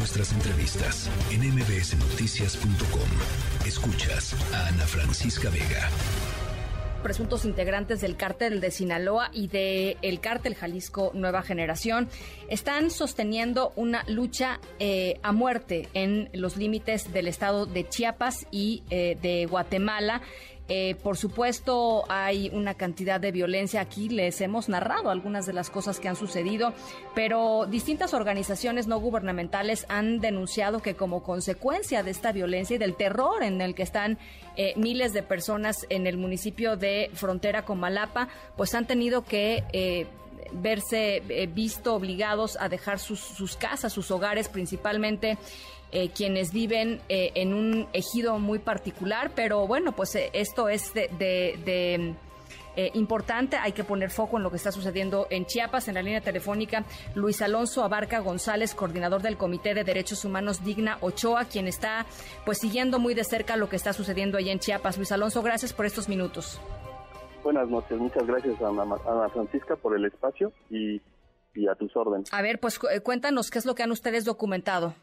nuestras entrevistas en mbsnoticias.com. Escuchas a Ana Francisca Vega presuntos integrantes del cártel de Sinaloa y del el cártel Jalisco Nueva Generación están sosteniendo una lucha eh, a muerte en los límites del estado de Chiapas y eh, de Guatemala. Eh, por supuesto, hay una cantidad de violencia. Aquí les hemos narrado algunas de las cosas que han sucedido, pero distintas organizaciones no gubernamentales han denunciado que como consecuencia de esta violencia y del terror en el que están eh, miles de personas en el municipio de frontera con Malapa, pues han tenido que eh, verse visto obligados a dejar sus, sus casas, sus hogares, principalmente eh, quienes viven eh, en un ejido muy particular, pero bueno, pues eh, esto es de, importante, hay que poner foco en lo que está sucediendo en Chiapas. En la línea telefónica, Luis Alonso Abarca González, coordinador del Comité de Derechos Humanos Digna Ochoa, quien está pues siguiendo muy de cerca lo que está sucediendo allá en Chiapas. Luis Alonso, gracias por estos minutos. Buenas noches, muchas gracias a Ana, Francisca por el espacio y, y a tus órdenes. A ver, pues cuéntanos qué es lo que han ustedes documentado.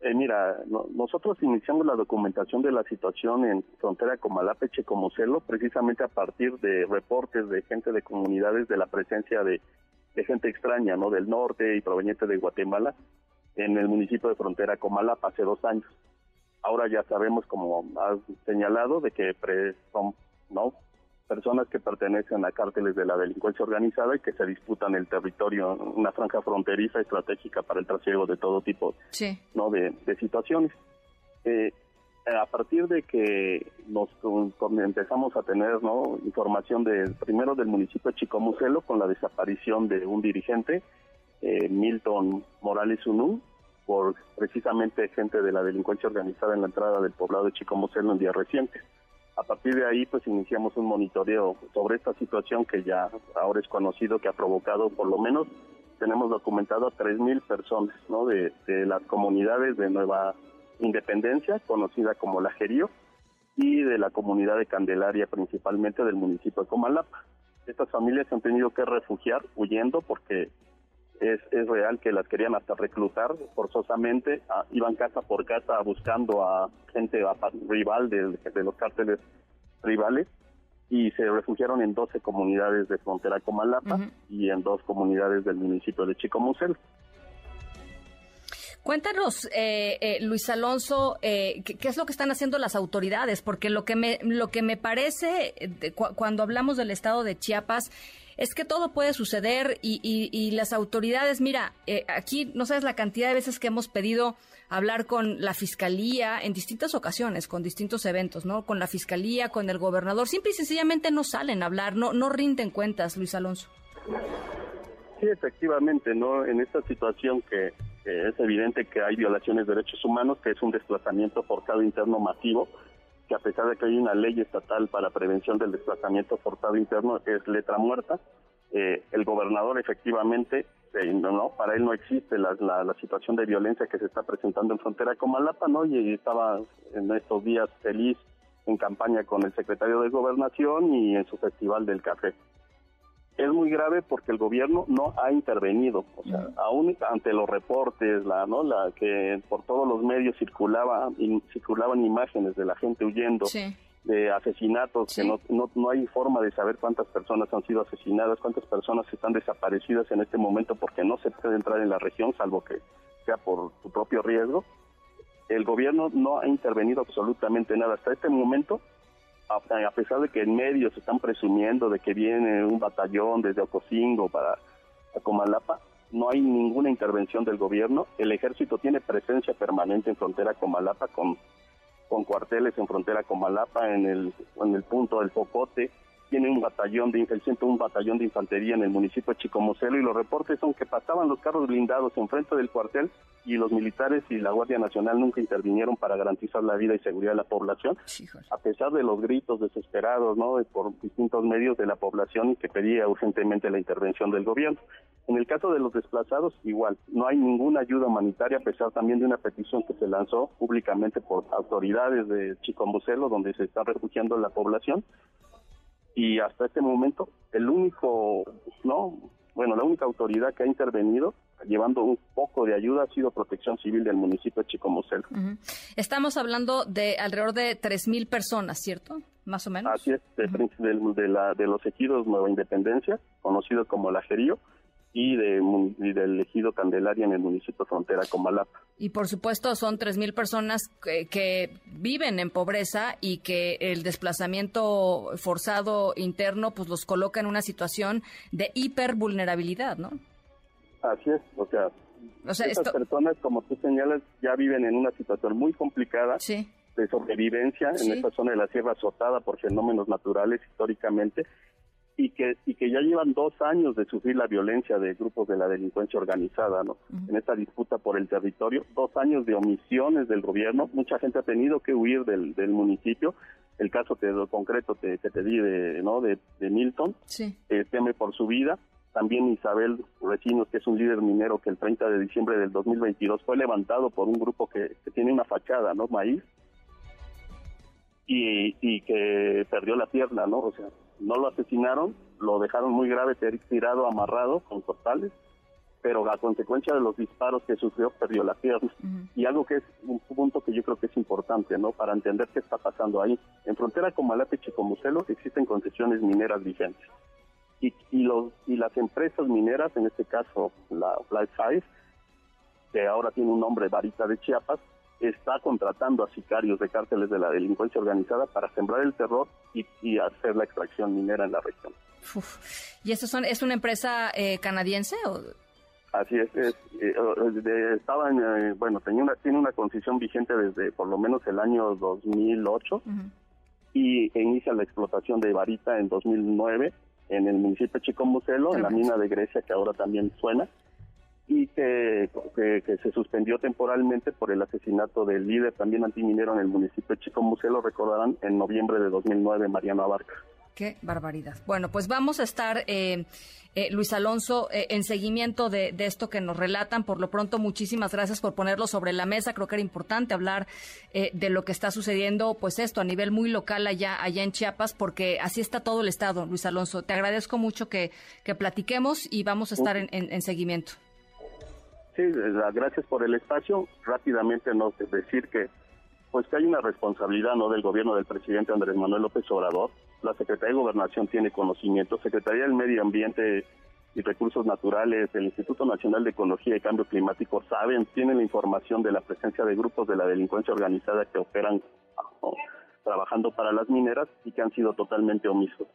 Eh, mira, nosotros iniciamos la documentación de la situación en frontera Comalapa Checomocelo precisamente a partir de reportes de gente de comunidades de la presencia de, gente extraña, ¿no? Del norte y proveniente de Guatemala en el municipio de frontera Comalapa hace dos años. Ahora ya sabemos, como has señalado, de que son, ¿no? personas que pertenecen a cárteles de la delincuencia organizada y que se disputan el territorio, una franja fronteriza estratégica para el trasiego de todo tipo ¿no? de, situaciones. Eh, a partir de que nos empezamos a tener ¿no? información de primero del municipio de Chicomucelo con la desaparición de un dirigente, eh, Milton Morales Unú, por precisamente gente de la delincuencia organizada en la entrada del poblado de Chicomucelo en días recientes. A partir de ahí, pues iniciamos un monitoreo sobre esta situación que ya ahora es conocido, que ha provocado por lo menos, tenemos documentado a 3.000 personas ¿no? de, las comunidades de Nueva Independencia, conocida como La Jerío, y de la comunidad de Candelaria, principalmente del municipio de Comalapa. Estas familias han tenido que refugiar huyendo porque es, es real que las querían hasta reclutar forzosamente, ah, iban casa por casa buscando a gente rival de, los cárteles rivales y se refugiaron en 12 comunidades de frontera Comalapa y en dos comunidades del municipio de Chicomucel. Cuéntanos, eh, eh, Luis Alonso, eh, ¿qué, es lo que están haciendo las autoridades? Porque lo que me, lo que me parece cuando hablamos del estado de Chiapas es que todo puede suceder y, las autoridades, mira, eh, aquí no sabes la cantidad de veces que hemos pedido hablar con la fiscalía en distintas ocasiones, con distintos eventos, ¿no? Con la fiscalía, con el gobernador, simple y sencillamente no salen a hablar, no, no rinden cuentas, Luis Alonso. Sí, efectivamente, ¿no? En esta situación que, es evidente que hay violaciones de derechos humanos, que es un desplazamiento forzado interno masivo, que a pesar de que hay una ley estatal para prevención del desplazamiento forzado interno, es letra muerta. Eh, el gobernador efectivamente, eh, no, para él no existe la, la, situación de violencia que se está presentando en frontera con Malapa, ¿no? Y estaba en estos días feliz en campaña con el secretario de Gobernación y en su festival del café es muy grave porque el gobierno no ha intervenido, o sea, aún ante los reportes, la, ¿no? la que por todos los medios circulaba, circulaban imágenes de la gente huyendo, de asesinatos, que no, no, no hay forma de saber cuántas personas han sido asesinadas, cuántas personas están desaparecidas en este momento porque no se puede entrar en la región, salvo que sea por su propio riesgo. El gobierno no ha intervenido absolutamente nada. Hasta este momento a, pesar de que en medios están presumiendo de que viene un batallón desde Ocosingo para Comalapa, no hay ninguna intervención del gobierno. El ejército tiene presencia permanente en frontera Comalapa con, con cuarteles en frontera Comalapa en el, en el punto del Focote, tiene un batallón de el un batallón de infantería en el municipio de Chicomocelo y los reportes son que pasaban los carros blindados enfrente del cuartel y los militares y la Guardia Nacional nunca intervinieron para garantizar la vida y seguridad de la población, a pesar de los gritos desesperados, ¿no? por distintos medios de la población y que pedía urgentemente la intervención del gobierno. En el caso de los desplazados, igual, no hay ninguna ayuda humanitaria, a pesar también de una petición que se lanzó públicamente por autoridades de Chicombocelo, donde se está refugiando la población, y hasta este momento el único, no, bueno, la única autoridad que ha intervenido llevando un poco de ayuda ha sido Protección Civil del municipio de Chicomucelo. Estamos hablando de alrededor de 3.000 personas, ¿cierto? Más o menos. Así es, de, de, la, de los ejidos Nueva Independencia, conocido como Lajerío, y, de, del ejido Candelaria en el municipio frontera con Malapa. Y por supuesto son 3.000 personas que, viven en pobreza y que el desplazamiento forzado interno pues los coloca en una situación de hipervulnerabilidad, ¿no? Así es, o sea, estas personas, como tú señalas, ya viven en una situación muy complicada de sobrevivencia en esta zona de la sierra azotada por fenómenos naturales históricamente y que y que ya llevan dos años de sufrir la violencia de grupos de la delincuencia organizada, ¿no? En esta disputa por el territorio, dos años de omisiones del gobierno, mucha gente ha tenido que huir del, del municipio. El caso que lo concreto que te, te, di de, ¿no? de, Milton, eh, teme por su vida. También Isabel Recinos, que es un líder minero que el 30 de diciembre del 2022 fue levantado por un grupo que, que tiene una fachada, ¿no? Maíz, y, y que perdió la pierna, ¿no? O sea, no lo asesinaron, lo dejaron muy grave, tirado, amarrado con costales, pero a consecuencia de los disparos que sufrió perdió la pierna. Y algo que es un punto que yo creo que es importante, ¿no? Para entender qué está pasando ahí. En frontera con Malate y Chicomucelo existen concesiones mineras vigentes. Y, y, los, y las empresas mineras, en este caso la Fly Five, que ahora tiene un nombre Varita de Chiapas, está contratando a sicarios de cárteles de la delincuencia organizada para sembrar el terror y, hacer la extracción minera en la región. ¿Y eso son, es una empresa eh, canadiense o...? Así es, es eh, estaban, eh, bueno, tenía una, tiene una concesión vigente desde por lo menos el año 2008 y inicia la explotación de varita en 2009 en el municipio de Chicomucelo, en la mina de Grecia que ahora también suena y que, que, se suspendió temporalmente por el asesinato del líder también antiminero en el municipio de Chico lo recordarán, en noviembre de 2009, Mariano Abarca. Qué barbaridad. Bueno, pues vamos a estar, eh, eh, Luis Alonso, eh, en seguimiento de, esto que nos relatan. Por lo pronto, muchísimas gracias por ponerlo sobre la mesa. Creo que era importante hablar de lo que está sucediendo, pues esto, a nivel muy local allá, allá en Chiapas, porque así está todo el Estado, Luis Alonso. Te agradezco mucho que, que platiquemos y vamos a estar en seguimiento. Sí, gracias por el espacio. Rápidamente no decir que pues que hay una responsabilidad no del gobierno del presidente Andrés Manuel López Obrador. La Secretaría de Gobernación tiene conocimiento, Secretaría del Medio Ambiente y Recursos Naturales, el Instituto Nacional de Ecología y Cambio Climático saben, tienen la información de la presencia de grupos de la delincuencia organizada que operan trabajando para las mineras y que han sido totalmente omisos.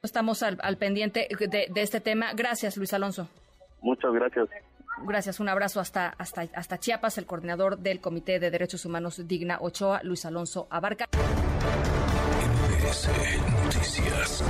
Estamos al, pendiente de este tema. Gracias, Luis Alonso. Muchas gracias. Gracias, un abrazo hasta, hasta, hasta Chiapas, el coordinador del Comité de Derechos Humanos Digna Ochoa, Luis Alonso Abarca. Noticias.